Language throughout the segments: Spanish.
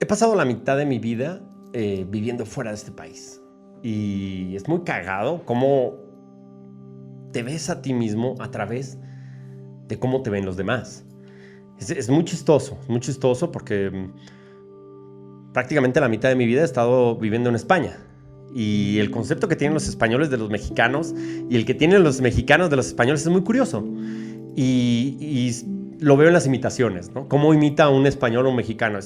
He pasado la mitad de mi vida eh, viviendo fuera de este país. Y es muy cagado cómo te ves a ti mismo a través de cómo te ven los demás. Es, muy chistoso, muy chistoso porque mm, prácticamente la mitad de mi vida he estado viviendo en España. Y el concepto que tienen los españoles de los mexicanos y el que tienen los mexicanos de los españoles es muy curioso. Y lo veo en las imitaciones, ¿no? Cómo imita un español o un mexicano.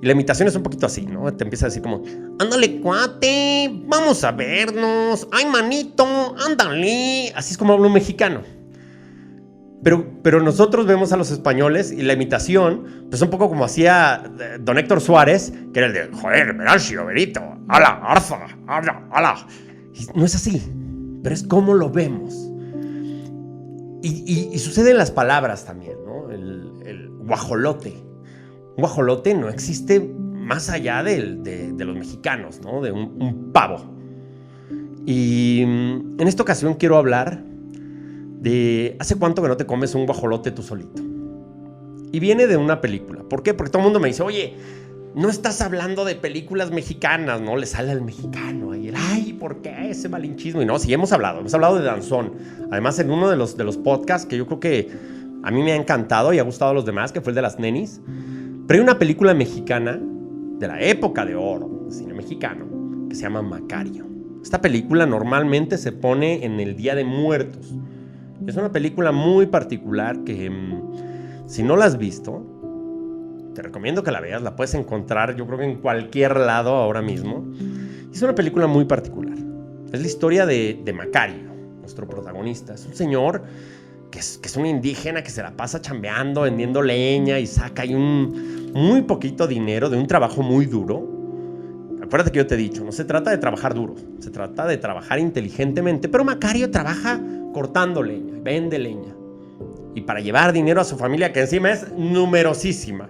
Y la imitación es un poquito así, ¿no? Te empieza a decir como, ándale cuate, vamos a vernos, ay manito, ándale. Así es como habla un mexicano. Pero, pero nosotros vemos a los españoles y la imitación, pues un poco como hacía eh, don Héctor Suárez, que era el de, joder, Venancio, Berito, ala, arza, ala, ala. no es así, pero es como lo vemos. Y, y, sucede en las palabras también, ¿no? El, guajolote un guajolote no existe más allá de, los mexicanos, ¿no? De un, pavo. Y mm, en esta ocasión quiero hablar de hace cuánto que no te comes un guajolote tú solito. Y viene de una película. ¿Por qué? Porque todo el mundo me dice, oye, no estás hablando de películas mexicanas, ¿no? Le sale al mexicano ahí, ay, ¿por qué ese malinchismo? Y no, sí hemos hablado, hemos hablado de Danzón. Además, en uno de los, de los podcasts que yo creo que a mí me ha encantado y ha gustado a los demás, que fue el de las nenis, pero hay una película mexicana de la época de oro, cine mexicano, que se llama Macario. Esta película normalmente se pone en el Día de Muertos. Es una película muy particular que mm, si no la has visto, te recomiendo que la veas. La puedes encontrar yo creo que en cualquier lado ahora mismo. Es una película muy particular. Es la historia de, de Macario, nuestro protagonista. Es un señor que es, un indígena que se la pasa chambeando, vendiendo leña y saca ahí un muy poquito dinero de un trabajo muy duro. Acuérdate que yo te he dicho, no se trata de trabajar duro, se trata de trabajar inteligentemente, pero Macario trabaja cortando leña, vende leña. Y para llevar dinero a su familia, que encima es numerosísima.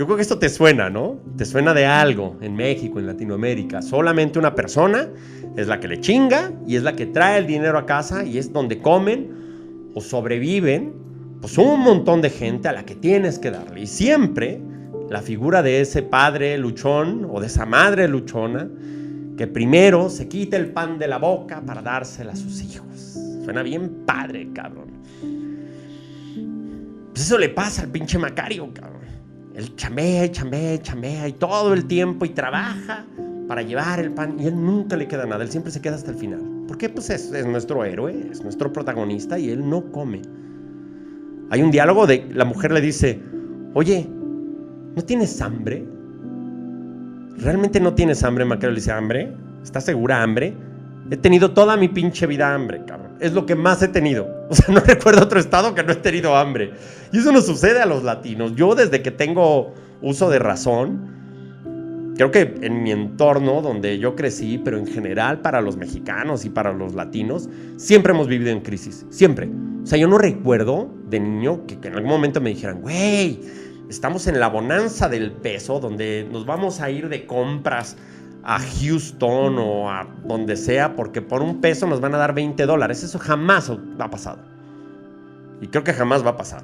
Yo creo que esto te suena, ¿no? Te suena de algo en México, en Latinoamérica. Solamente una persona es la que le chinga y es la que trae el dinero a casa y es donde comen o sobreviven pues un montón de gente a la que tienes que darle. Y siempre la figura de ese padre luchón o de esa madre luchona que primero se quita el pan de la boca para dársela a sus hijos. Suena bien padre, cabrón. Pues eso le pasa al pinche Macario, cabrón. Él chambea, chambea, chambea y todo el tiempo y trabaja para llevar el pan y él nunca le queda nada, él siempre se queda hasta el final. Porque pues es, es nuestro héroe, es nuestro protagonista y él no come. Hay un diálogo de la mujer le dice, oye, ¿no tienes hambre? ¿Realmente no tienes hambre? Macario le dice, ¿hambre? ¿Estás segura hambre? He tenido toda mi pinche vida hambre, cabrón. Es lo que más he tenido. O sea, no recuerdo otro estado que no he tenido hambre. Y eso no sucede a los latinos. Yo desde que tengo uso de razón, creo que en mi entorno donde yo crecí, pero en general para los mexicanos y para los latinos, siempre hemos vivido en crisis, siempre. O sea, yo no recuerdo de niño que, en algún momento me dijeran, güey, estamos en la bonanza del peso, donde nos vamos a ir de compras a Houston o a donde sea, porque por un peso nos van a dar 20 dólares. Eso jamás ha pasado. Y creo que jamás va a pasar.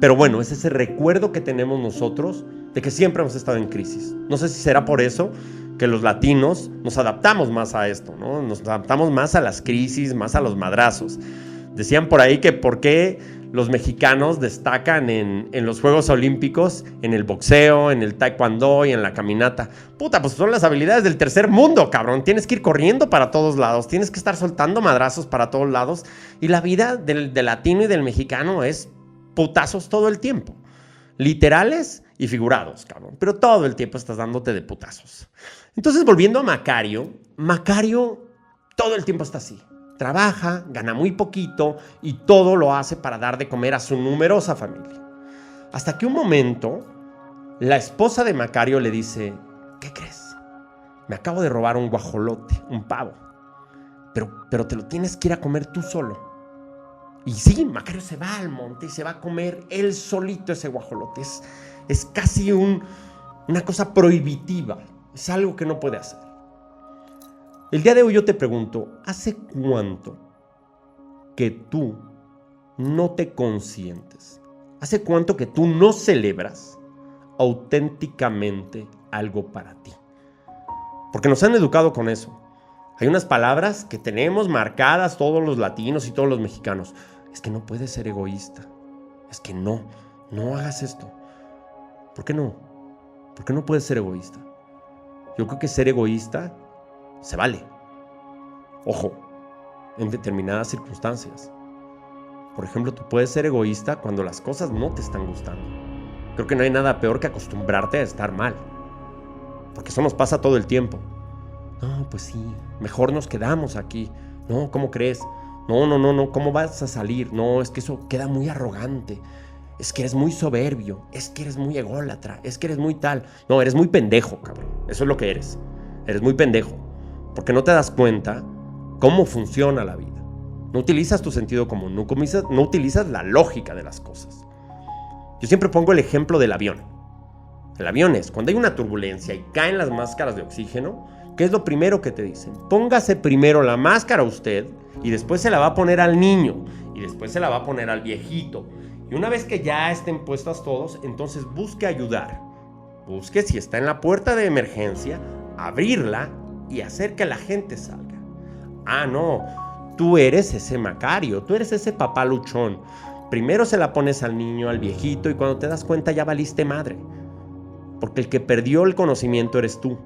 Pero bueno, es ese recuerdo que tenemos nosotros de que siempre hemos estado en crisis. No sé si será por eso que los latinos nos adaptamos más a esto, ¿no? Nos adaptamos más a las crisis, más a los madrazos. Decían por ahí que por qué los mexicanos destacan en, los Juegos Olímpicos, en el boxeo, en el taekwondo y en la caminata. Puta, pues son las habilidades del tercer mundo, cabrón. Tienes que ir corriendo para todos lados, tienes que estar soltando madrazos para todos lados. Y la vida del, del latino y del mexicano es putazos todo el tiempo. Literales y figurados, cabrón. Pero todo el tiempo estás dándote de putazos. Entonces, volviendo a Macario, Macario todo el tiempo está así. Trabaja, gana muy poquito y todo lo hace para dar de comer a su numerosa familia. Hasta que un momento, la esposa de Macario le dice, ¿qué crees? Me acabo de robar un guajolote, un pavo. Pero, pero te lo tienes que ir a comer tú solo. Y sí, Macario se va al monte y se va a comer él solito ese guajolote. Es, es casi un, una cosa prohibitiva. Es algo que no puede hacer. El día de hoy yo te pregunto, ¿hace cuánto que tú no te consientes? ¿Hace cuánto que tú no celebras auténticamente algo para ti. Porque nos han educado con eso. Hay unas palabras que tenemos marcadas todos los latinos y todos los mexicanos. Es que no puedes ser egoísta. Es que no, no hagas esto. ¿Por qué no? ¿Por qué no puedes ser egoísta? Yo creo que ser egoísta se vale. Ojo, en determinadas circunstancias. Por ejemplo, tú puedes ser egoísta cuando las cosas no te están gustando. Creo que no hay nada peor que acostumbrarte a estar mal. Porque eso nos pasa todo el tiempo. No, pues sí, mejor nos quedamos aquí. No, ¿cómo crees? No, no, no, no, ¿cómo vas a salir? No, es que eso queda muy arrogante. Es que eres muy soberbio. Es que eres muy ególatra. Es que eres muy tal. No, eres muy pendejo, cabrón. Eso es lo que eres. Eres muy pendejo. Porque no te das cuenta cómo funciona la vida. No utilizas tu sentido común, no utilizas, la lógica de las cosas. Yo siempre pongo el ejemplo del avión. El avión es, cuando hay una turbulencia y caen las máscaras de oxígeno, ¿qué es lo primero que te dicen? Póngase primero la máscara usted y después se la va a poner al niño y después se la va a poner al viejito. Y una vez que ya estén puestas todos, entonces busque ayudar. Busque si está en la puerta de emergencia, abrirla y hacer que la gente salga. Ah, no, Tú eres ese Macario, tú eres ese papá luchón. Primero se la pones al niño, al viejito, y cuando te das cuenta ya valiste madre. Porque el que perdió el conocimiento eres tú.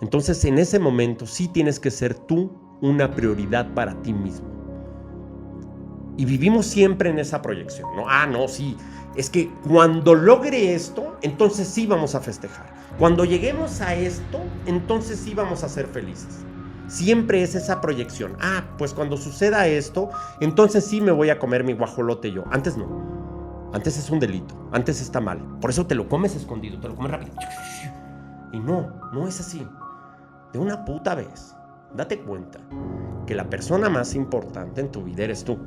Entonces en ese momento sí tienes que ser tú una prioridad para ti mismo. Y vivimos siempre en esa proyección, ¿no? Ah, no, sí. Es que cuando logre esto, entonces sí vamos a festejar. Cuando lleguemos a esto, entonces sí vamos a ser felices. Siempre es esa proyección. Ah, pues cuando suceda esto, entonces sí me voy a comer mi guajolote yo. Antes no. Antes es un delito. Antes está mal. Por eso te lo comes escondido, te lo comes rápido. Y no, no es así. De una puta vez, date cuenta que la persona más importante en tu vida eres tú.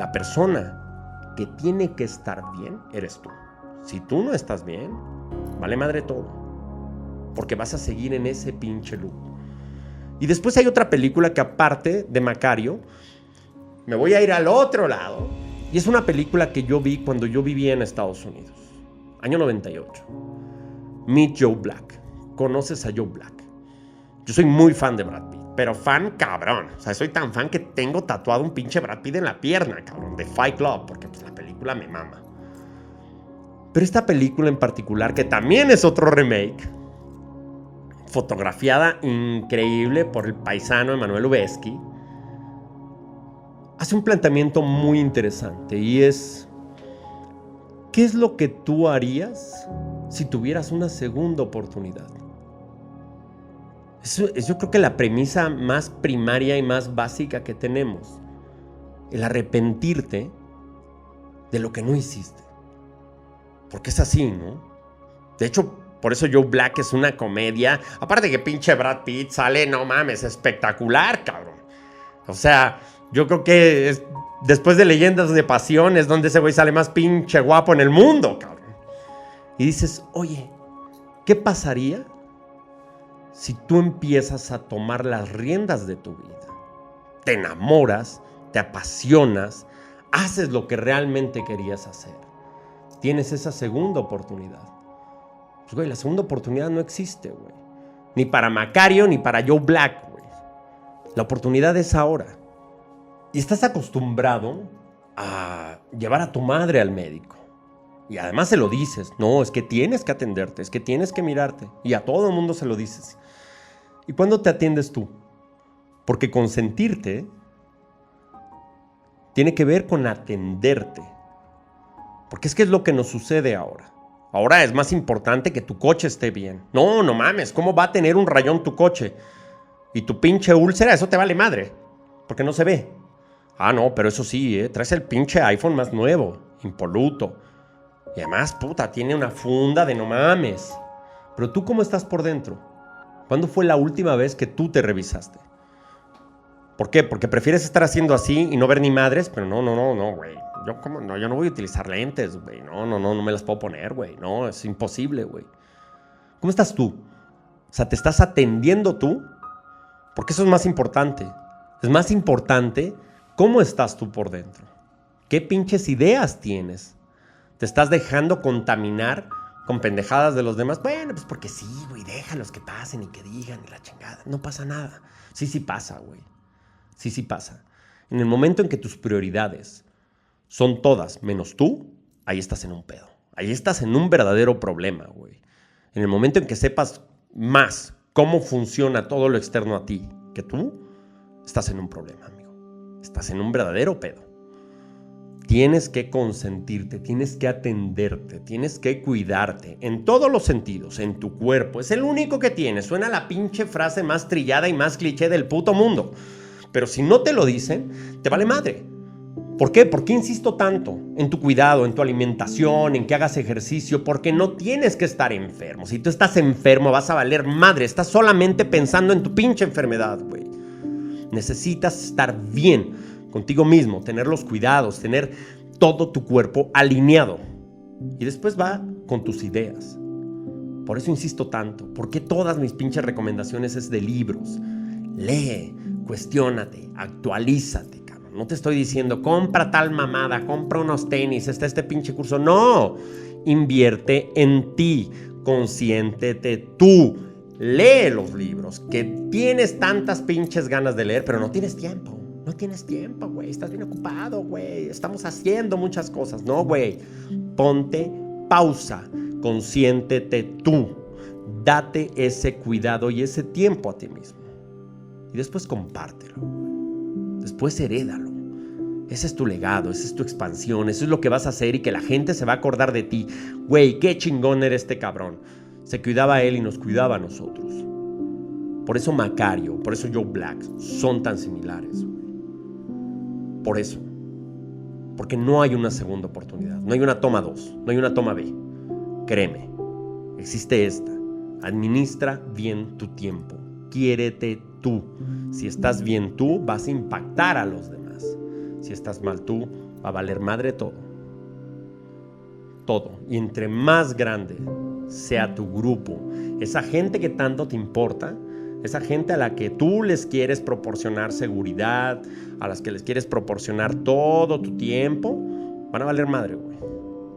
La persona que tiene que estar bien eres tú. Si tú no estás bien, vale madre todo. Porque vas a seguir en ese pinche loop. Y después hay otra película que aparte de Macario, me voy a ir al otro lado. Y es una película que yo vi cuando yo vivía en Estados Unidos. Año 98. Meet Joe Black. ¿Conoces a Joe Black? Yo soy muy fan de Brad Pitt. Pero fan cabrón. O sea, soy tan fan que tengo tatuado un pinche Brad Pitt en la pierna, cabrón. De Fight Club. Porque pues, la película me mama. Pero esta película en particular, que también es otro remake, fotografiada increíble por el paisano Emanuel Ubesky, hace un planteamiento muy interesante y es, ¿qué es lo que tú harías si tuvieras una segunda oportunidad? Es yo creo que la premisa más primaria y más básica que tenemos, el arrepentirte de lo que no hiciste. Porque es así, ¿no? De hecho, por eso Joe Black es una comedia. Aparte que pinche Brad Pitt sale, no mames, espectacular, cabrón. O sea, yo creo que después de Leyendas de Pasión es donde ese güey sale más pinche guapo en el mundo, cabrón. Y dices, oye, ¿qué pasaría si tú empiezas a tomar las riendas de tu vida? Te enamoras, te apasionas, haces lo que realmente querías hacer. Tienes esa segunda oportunidad. Pues, güey, la segunda oportunidad no existe, güey. Ni para Macario, ni para Joe Black, güey. La oportunidad es ahora. Y estás acostumbrado a llevar a tu madre al médico. Y además se lo dices. No, es que tienes que atenderte, es que tienes que mirarte. Y a todo el mundo se lo dices. ¿Y cuándo te atiendes tú? Porque consentirte tiene que ver con atenderte. Porque es que es lo que nos sucede ahora. Ahora es más importante que tu coche esté bien. No, no mames, ¿cómo va a tener un rayón tu coche? Y tu pinche úlcera, eso te vale madre. Porque no se ve. Ah, no, pero eso sí, ¿eh? traes el pinche iPhone más nuevo, impoluto. Y además, puta, tiene una funda de no mames. Pero tú, ¿cómo estás por dentro? ¿Cuándo fue la última vez que tú te revisaste? ¿Por qué? Porque prefieres estar haciendo así y no ver ni madres, pero no, no, no, no, güey. Yo como, no, yo no voy a utilizar lentes, güey. No, no, no, no me las puedo poner, güey. No, es imposible, güey. ¿Cómo estás tú? O sea, ¿te estás atendiendo tú? Porque eso es más importante. Es más importante cómo estás tú por dentro. ¿Qué pinches ideas tienes? Te estás dejando contaminar con pendejadas de los demás. Bueno, pues porque sí, güey, déjalos que pasen y que digan y la chingada. No pasa nada. Sí, sí pasa, güey. Sí, sí pasa. En el momento en que tus prioridades son todas menos tú, ahí estás en un pedo. Ahí estás en un verdadero problema, güey. En el momento en que sepas más cómo funciona todo lo externo a ti que tú, estás en un problema, amigo. Estás en un verdadero pedo. Tienes que consentirte, tienes que atenderte, tienes que cuidarte en todos los sentidos, en tu cuerpo. Es el único que tienes. Suena la pinche frase más trillada y más cliché del puto mundo. Pero si no te lo dicen, te vale madre. ¿Por qué? ¿Por qué insisto tanto en tu cuidado, en tu alimentación, en que hagas ejercicio? Porque no tienes que estar enfermo. Si tú estás enfermo vas a valer madre. Estás solamente pensando en tu pinche enfermedad, güey. Necesitas estar bien contigo mismo, tener los cuidados, tener todo tu cuerpo alineado. Y después va con tus ideas. Por eso insisto tanto. Porque todas mis pinches recomendaciones es de libros? Lee, cuestiónate, actualízate no te estoy diciendo, compra tal mamada, compra unos tenis, está este pinche curso. No, invierte en ti, consiéntete tú. Lee los libros que tienes tantas pinches ganas de leer, pero no tienes tiempo. No tienes tiempo, güey. Estás bien ocupado, güey. Estamos haciendo muchas cosas. No, güey. Ponte pausa. Consiéntete tú. Date ese cuidado y ese tiempo a ti mismo. Y después compártelo. Después herédalo. Ese es tu legado, esa es tu expansión, eso es lo que vas a hacer y que la gente se va a acordar de ti. Güey, qué chingón era este cabrón. Se cuidaba él y nos cuidaba a nosotros. Por eso Macario, por eso Joe Black son tan similares. Por eso. Porque no hay una segunda oportunidad. No hay una toma 2. No hay una toma B. Créeme. Existe esta. Administra bien tu tiempo. Quiérete tú. Si estás bien tú, vas a impactar a los demás. Si estás mal tú, va a valer madre todo. Todo. Y entre más grande sea tu grupo, esa gente que tanto te importa, esa gente a la que tú les quieres proporcionar seguridad, a las que les quieres proporcionar todo tu tiempo, van a valer madre, güey.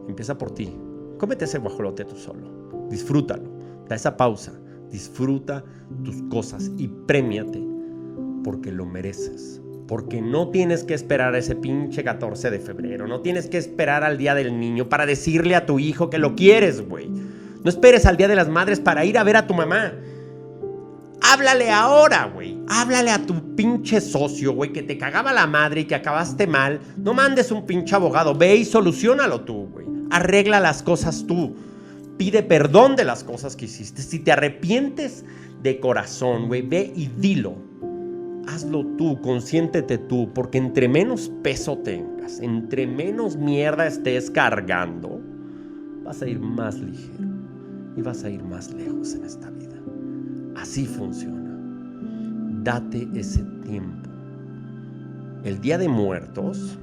Empieza por ti. Cómete ese guajolote tú solo. Disfrútalo. Da esa pausa. Disfruta tus cosas y premiate porque lo mereces. Porque no tienes que esperar a ese pinche 14 de febrero. No tienes que esperar al Día del Niño para decirle a tu hijo que lo quieres, güey. No esperes al Día de las Madres para ir a ver a tu mamá. Háblale ahora, güey. Háblale a tu pinche socio, güey, que te cagaba la madre y que acabaste mal. No mandes un pinche abogado. Ve y solucionalo tú, güey. Arregla las cosas tú. Pide perdón de las cosas que hiciste. Si te arrepientes de corazón, güey, ve y dilo. Hazlo tú, consiéntete tú, porque entre menos peso tengas, entre menos mierda estés cargando, vas a ir más ligero y vas a ir más lejos en esta vida. Así funciona. Date ese tiempo. El día de muertos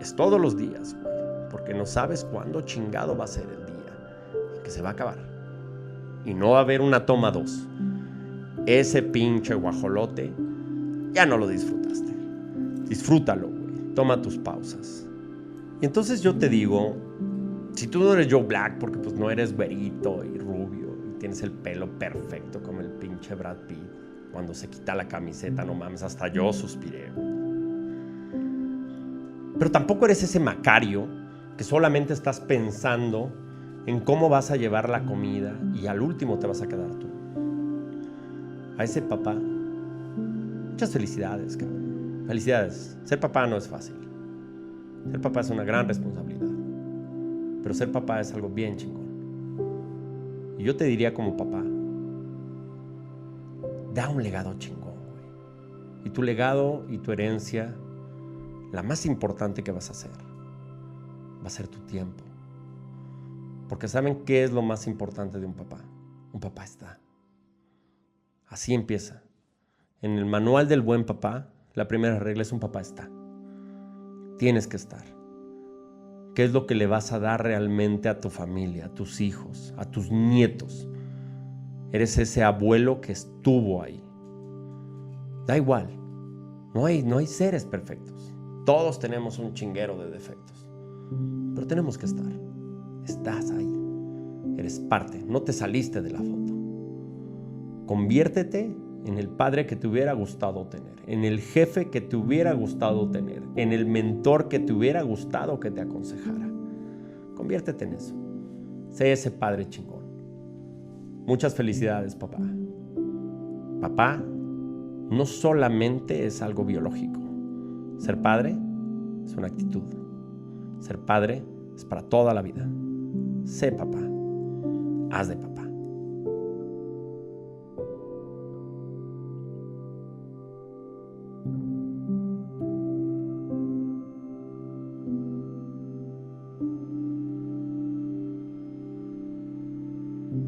es todos los días, güey, porque no sabes cuándo chingado va a ser el día que se va a acabar. Y no va a haber una toma dos. Ese pinche guajolote ya no lo disfrutaste. Disfrútalo, güey. Toma tus pausas. Y entonces yo te digo, si tú no eres Joe Black, porque pues no eres güerito y rubio tienes el pelo perfecto como el pinche Brad Pitt, cuando se quita la camiseta, no mames, hasta yo suspiré. Pero tampoco eres ese Macario que solamente estás pensando en cómo vas a llevar la comida y al último te vas a quedar tú. A ese papá, muchas felicidades, cabrón. Felicidades. Ser papá no es fácil. Ser papá es una gran responsabilidad. Pero ser papá es algo bien chingón. Y yo te diría como papá, da un legado chingón, güey. Y tu legado y tu herencia, la más importante que vas a hacer, va a ser tu tiempo porque saben qué es lo más importante de un papá. Un papá está. Así empieza. En el manual del buen papá, la primera regla es un papá está. Tienes que estar. ¿Qué es lo que le vas a dar realmente a tu familia, a tus hijos, a tus nietos? Eres ese abuelo que estuvo ahí. Da igual. No hay, no hay seres perfectos. Todos tenemos un chinguero de defectos. Pero tenemos que estar. Estás ahí. Eres parte. No te saliste de la foto. Conviértete en el padre que te hubiera gustado tener, en el jefe que te hubiera gustado tener, en el mentor que te hubiera gustado que te aconsejara. Conviértete en eso. Sé ese padre chingón. Muchas felicidades, papá. Papá no solamente es algo biológico. Ser padre es una actitud. Ser padre es para toda la vida. Sé papá. Haz de papá.